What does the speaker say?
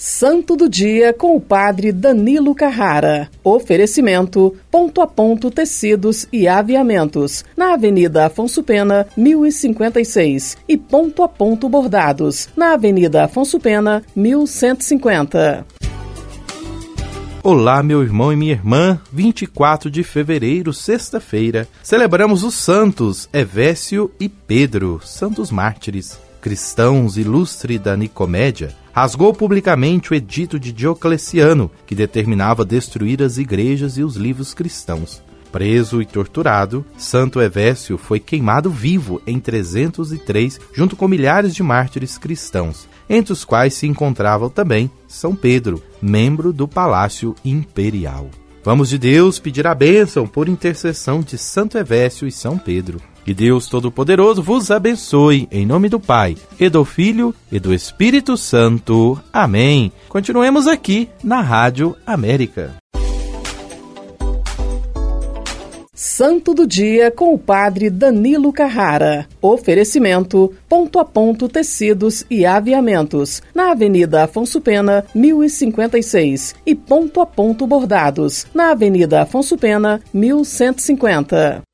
Santo do Dia com o Padre Danilo Carrara. Oferecimento: Ponto a Ponto Tecidos e Aviamentos, na Avenida Afonso Pena, 1056. E Ponto a Ponto Bordados, na Avenida Afonso Pena, 1150. Olá, meu irmão e minha irmã. 24 de fevereiro, sexta-feira, celebramos os santos Evécio e Pedro, santos mártires cristãos ilustre da Nicomédia, rasgou publicamente o edito de Diocleciano, que determinava destruir as igrejas e os livros cristãos. Preso e torturado, Santo Evécio foi queimado vivo em 303, junto com milhares de mártires cristãos, entre os quais se encontrava também São Pedro, membro do Palácio Imperial. Vamos de Deus pedir a bênção por intercessão de Santo Evécio e São Pedro. Que Deus Todo-Poderoso vos abençoe, em nome do Pai, e do Filho e do Espírito Santo. Amém. Continuemos aqui na Rádio América. Santo do Dia com o Padre Danilo Carrara. Oferecimento: Ponto a Ponto Tecidos e Aviamentos, na Avenida Afonso Pena, 1056. E Ponto a Ponto Bordados, na Avenida Afonso Pena, 1150.